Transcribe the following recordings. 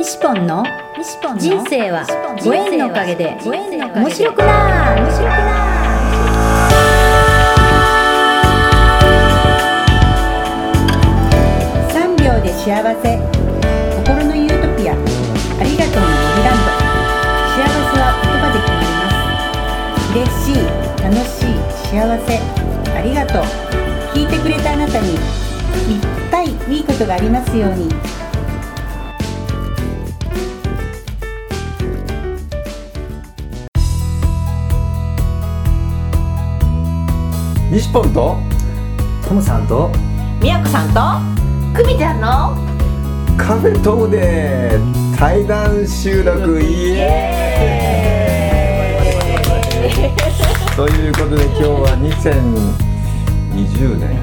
西ポンの人生はご縁のおかげで面白くな面白くな3秒で幸せ。心のユートピア。ありがとうの森ランド幸せは言葉で決まります。嬉しい楽しい幸せ。ありがとう。聞いてくれたあなたにいっぱいいいことがありますように西ポンとトムさんと？みやこさんと？くみちゃんの？カフェトーで対談収録。イエーイ。ということで今日は2020年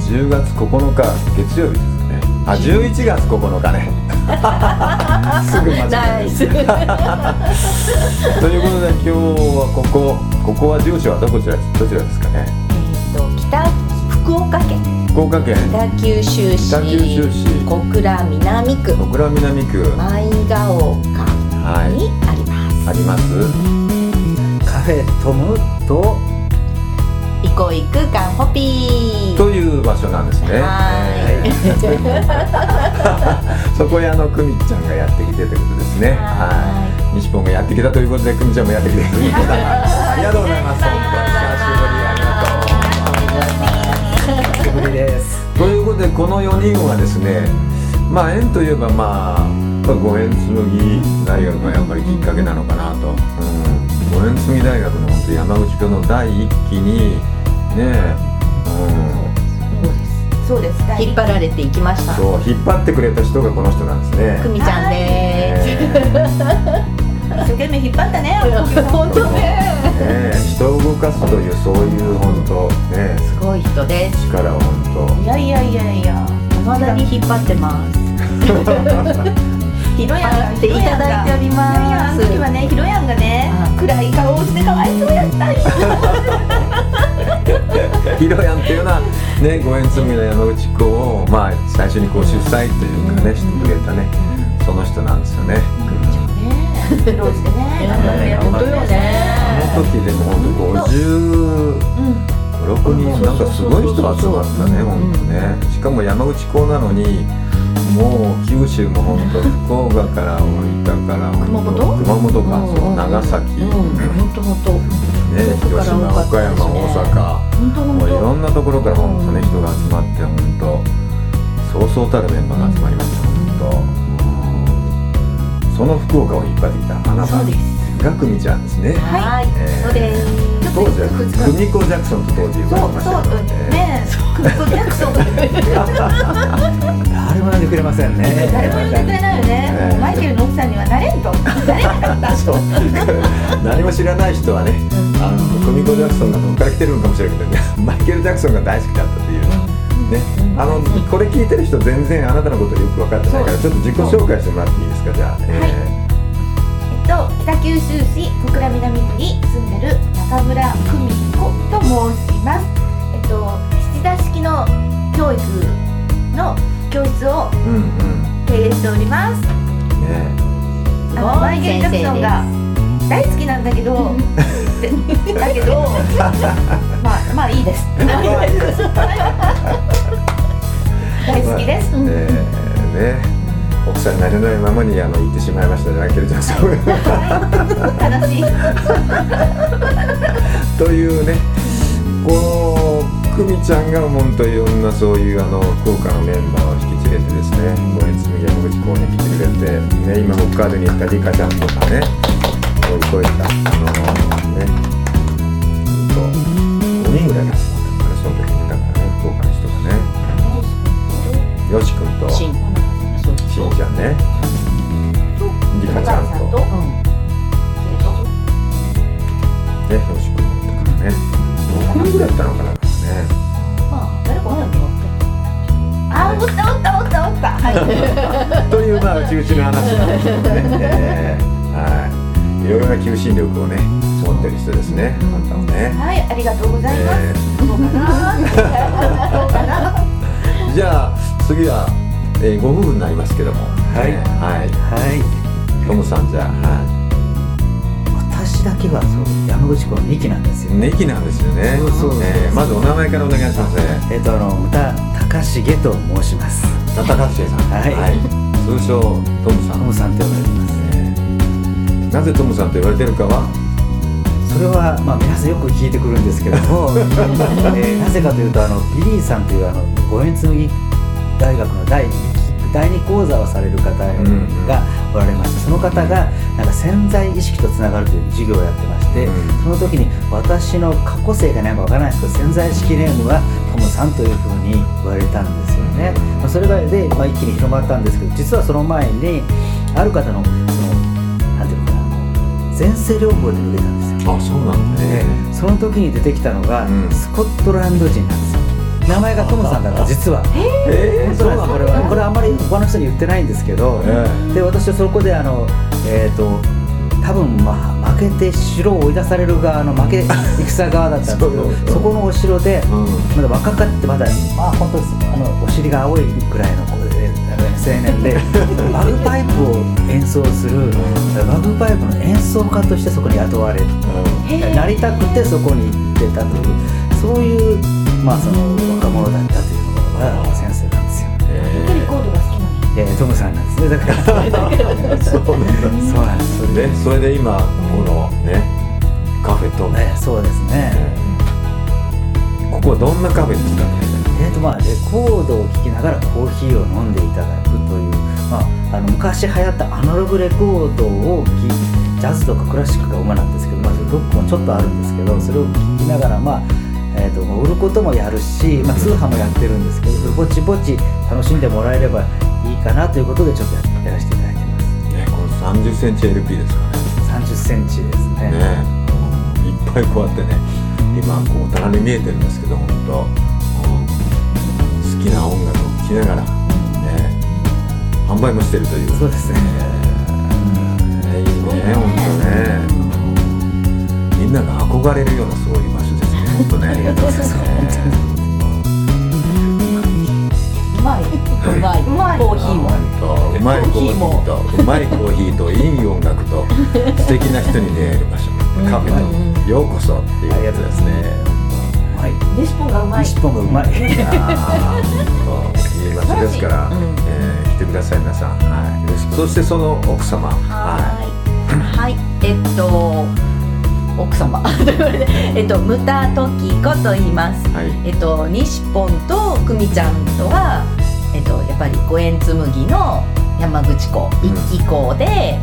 ？10月9日月曜日ですね。あ11月9日ね。すぐ間違え ということで今日はここ。ここは住所はどこちらどちらですかね？えっと北福岡県。福岡県。北九州市。北九州市。小倉南区。小倉南区。舞ヶ丘はい。にあります、あります。カフェトムと。いこいくかんホピー。という場所なんですね。はい。そこへあの久美ちゃんがやってきてということですね。ははい。西本がやってきたということで久美ちゃんもやってきてくれました。ありがとうございます。でことでこの4人はですね、まあ縁といえばまあやっぱご縁紬大学がやっぱりきっかけなのかなと。うん。ご縁紬大学の本当山口教の第一期にね、うん。そうです引っ張られていきましたそう引っ張ってくれた人がこの人なんですね。くみちゃんです、え 一生懸命引っ張ったね本当ねえね。え人を動かすというそういう本当ね。すごい人です。力を本いやいやいやいや未だに引っ張ってます。ひろやんがっていただいております。いやいやあの時はねひろやんがね暗い顔をしてかわいそうやったんよ当ヒロヤンっていうのはねご縁紬の山口子をまあ最初にこう主催というかねしてくれたねその人なんですよね。苦労してね。頑張ってやって本当よね。あの時でも本当50 6人なんかすごい人集まったね本当ね。しかも山口港なのにもう九州も本当福岡から大分から熊本？熊本か。そう長崎。うん。本当本当。ね広島岡山大阪。本当本もういろ当んなところから本当ね人が集まって本当そうそうたるメンバーが集まりました本当。うん。その福岡を引っ張ってきたあなたそうですが久美ちゃんですね。はい。えーそうです。当時は久美子ジャクソンと当時呼ばれましたけどね。クックジャクソン誰も呼んでくれませんね。誰も言ってくれないよええねマイケルの奥さんにはなれんと。なれなかったそう。何も知らない人はね、あの久美子ジャクソンがどこから来てるのかもしれないけどね、マイケル・ジャクソンが大好きだったという。ね、あのこれ聞いてる人全然あなたのことよく分かってないからちょっと自己紹介してもらっていいですか？じゃあ、ええっと、北九州市小倉南区に住んでる中村久美子と申します。えっと、七田式の教育の教室を経営しております。ねあのマイケル・ジャクソンが大好きなんだけど、で だけど、まあ まあいいです。大好きです。えーね奥さんになれないままにあの言ってしまいましたマイケル・ジャクソン悲しい。というねこの久美ちゃんが本当いろんなそういうあの福岡のメンバーを引き連れてですねご縁紬山口港に来てくれて、ね、今北海道に行ったリカちゃんとかねこういうこういったあのねほんと5人ぐらいが集まったのかねその時に。だからね福岡の人がね。よし君とししんちゃんねリカちゃんとお母さんねよし君とかね6人ぐらいだったのかなね誰かおったっけあ、おったおったおったおった。はい。というまあうちうちの話なんですけどね、えーはい、いろいろな求心力をね持ってる人ですね、あんたもね。はい、ありがとうございます。えどうかな。どうかな。ーじゃあ次は、えーご夫婦になりますけども、はい。ねはい。はい。トムさんじゃあは私だけはそう山口湖の2期なんですよ。いネキなんですよね。そうそうえーまずお名前からお願いしますえっ、とあの牟田隆重と申します。高橋さん。はい。通称トムさん。トムさんと呼ばれてます。えー。なぜトムさんと言われてるかは？それはまあ皆さんよく聞いてくるんですけども、えーなぜかというとあのビリーさんというあの五円紬大学の第2第二講座をされる方がおられまして、その方がなんか潜在意識とつながるという授業をやってまして、うんその時に私の過去性が何かわからないですけど潜在意識ネームはトムさんというふうに言われたんですよね、まあ、それがで、まあ、一気に広まったんですけど実はその前にある方のそのなんていうのかな前世療法で受けたんですよ。あそうなんだ。でねその時に出てきたのが、うん。スコットランド人なんですよ名前がトムさんだから実は。え本当なんこれはこれはあんまり他の人に言ってないんですけど、えで私はそこであのえっ、と多分、まあ、負けて城を追い出される側の負け戦側だったんですけどそうそこのお城でうん。まだ若かってまだまあ本当ですあのお尻が青いぐらいの子で青年で バグパイプを演奏するバグパイプの演奏家としてそこに雇われなりたくてそこに行ってたというそういうまあその若者だったというのが先生なんですよ。えレコードが好きなのえートムさんなんですね。だからそうなんです。そうなんだそうなんです。それででそれで今このねカフェトム、ねそうですね。ここはどんなカフェですかね？えーとまあ、レコードを聴きながらコーヒーを飲んでいただくという、まあ、あの昔流行ったアナログレコードを聴きジャズとかクラシックが主なんですけど、まあ、ロックもちょっとあるんですけどそれを聴きながら、まあえー、と売ることもやるし、まあ、通販もやってるんですけどぼちぼち楽しんでもらえればいいかなということでちょっとややらせていただいてます。ねこの30センチ LP ですかね。3 0センチですね。ね。いっぱいこうやってね今こうお棚に見えてるんですけど本当、うん好きな音楽を聴きながらね。販売もしてるという。そうですね。えーいいね本当ね。みんなが憧れるようなそういう場所ですね本当ねありがとうございます。うまいうまいうまいコーヒーもうまいコーヒーとうまいコーヒーといい音楽と 素敵な人に出会える場所。カフェとようこそっていうことですね。うまい。レシポンがうまい。日本がうまい。あー。本当いい場所ですから、うんえー来てください皆さん、はい、そしてその奥様。ははい。はい。えっと奥様。と言われてえっとムタトキコと言います。い、はい。えっと西ポンと久美ちゃんとはえっとやっぱり五円紬の山口港うん。一期港で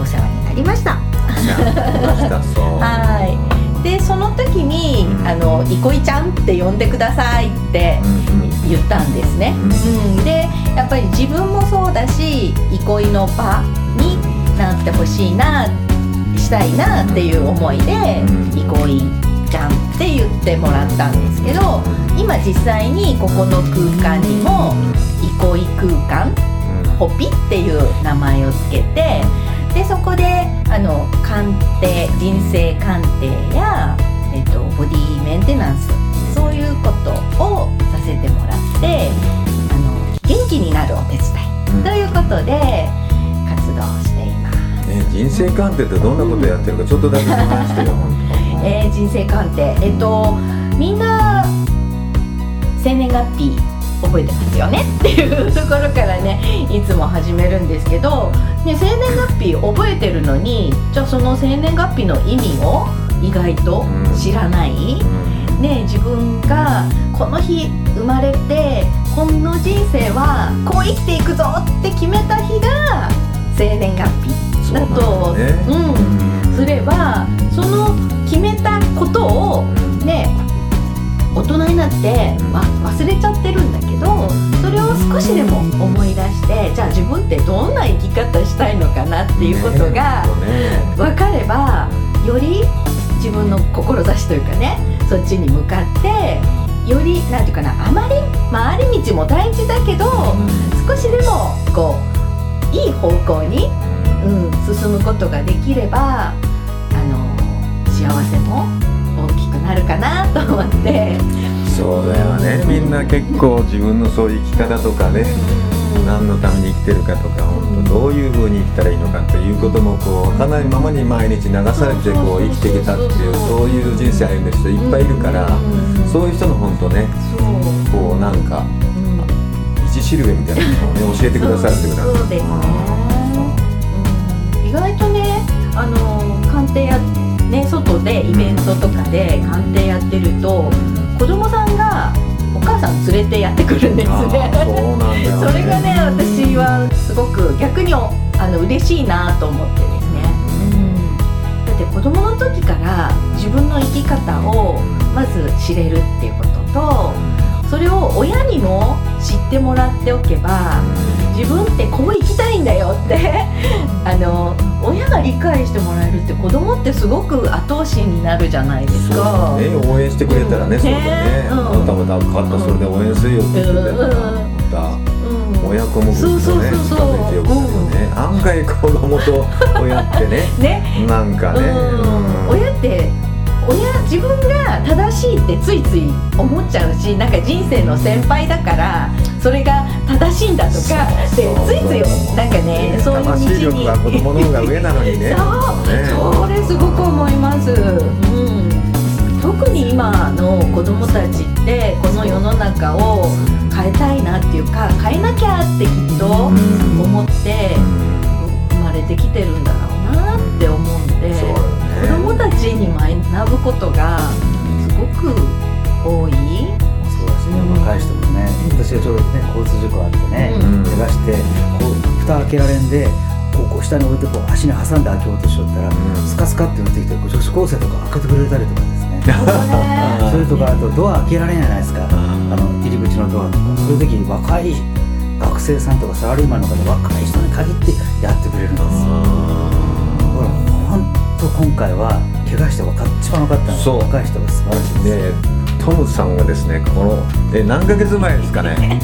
お世話になりました。はい。でその時に、うん。あの憩いちゃんって呼んでくださいって言ったんですね。うん。うん、でやっぱり自分もそうだし憩いの場になってほしいなしたいなっていう思いでうん。憩いちゃんって言ってもらったんですけど今実際にここの空間にも憩い空間ホピっていう名前をつけてでそこであの鑑定人生鑑定や、えっとボディメンテナンスそういうことをさせてもらってあの元気になるお手伝いうんということで活動して人生鑑定ってどんなことやってるかちょっとだけ話してよ本えー人生鑑定。えっとみんな生年月日覚えてますよね？っていうところからねいつも始めるんですけど、ね、生年月日覚えてるのにじゃあその生年月日の意味を意外と知らない、当ね、自分がこの日生まれてこの人生はこう生きていくぞってね。うん、すればその決めたことをね大人になってうん。わ忘れちゃってるんだけどそれを少しでも思い出してじゃあ自分ってどんな生き方したいのかなっていうことがね分かればより自分の志というかねそっちに向かってよりなんていうかなあまり回り道も大事だけど少しでもこういい方向に、うん、進むことができればあの幸せも大きくなるかなと思って。そうだよね。みんな結構自分のそういう生き方とかね何のために生きてるかとか本当どういうふうに生きたらいいのかっていうこともこう分かんないままに毎日流されてこう生きてきたっていうそういう人生歩んでる人いっぱいいるからそういう人の本当ねこうなんか道しるべみたいなのをね教えてくださるってことなんですね、うん意外とねあの鑑定やね外でイベントとかで鑑定やってると子供さんがお母さん連れてやってくるんですあねーそうなんだ。よ、ね、それがね私はすごく逆におあの嬉しいなと思ってですね、うん、だって子供の時から自分の生き方をまず知れるっていうこととそれを親にも知ってもらっておけば自分ってこう生きたいんだよって あの親が理解してもらえるって子供ってすごく後押しになるじゃないですか。ね。応援してくれたらね、うんそれでね、ね。うん。あなたも勝ったそれで応援するよって言ってくれたまうん。た親子もそうそうそうそう。近づいてよくなるよね、案外子供と親ってね。ね。なんかね、うん、親って親自分が正しいってついつい思っちゃうしなんか人生の先輩だからそれが正しいんだとかでついついなんかねそういう道魂力には子供の方が上なのにね。そう、ね。それすごく思います、うん、特に今の子供たちってこの世の中を変えたいなっていうか変えなきゃってきっと思って生まれてきてるんだなちに学ぶことがすごく多い。そうだしね。若い人もね私がちょうどね交通事故あってね、うん。怪我してこう蓋開けられんでこうこう下に置いてこう足に挟んで開けようとしよったら、ん。スカスカって打ってきて女子高生とか開けてくれたりとかですね。それとかあとドア開けられんじゃないですか。あの入り口のドアとか。そういう時に若い学生さんとかサラリーマンの方若い人に限ってやってくれるんですよ。ほら本当今回は怪我して分かっ一番分かったのそう。は若い人が素晴らしいです、でトムさんがですねこのえ何ヶ月前ですかね。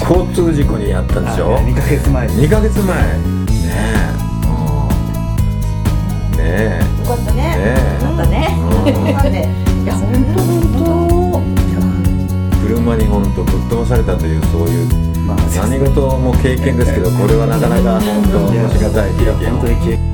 交通事故にやったんでしょ？あ2ヶ月前に2ヶ月前。ねえ。うんねえ。よかったね。ねえ。よかったね。うん。よかったね。いや本当本車に本当ぶっ飛ばされたというそういうまあ何事も経験ですけどこれはなかなか本当しがたい経験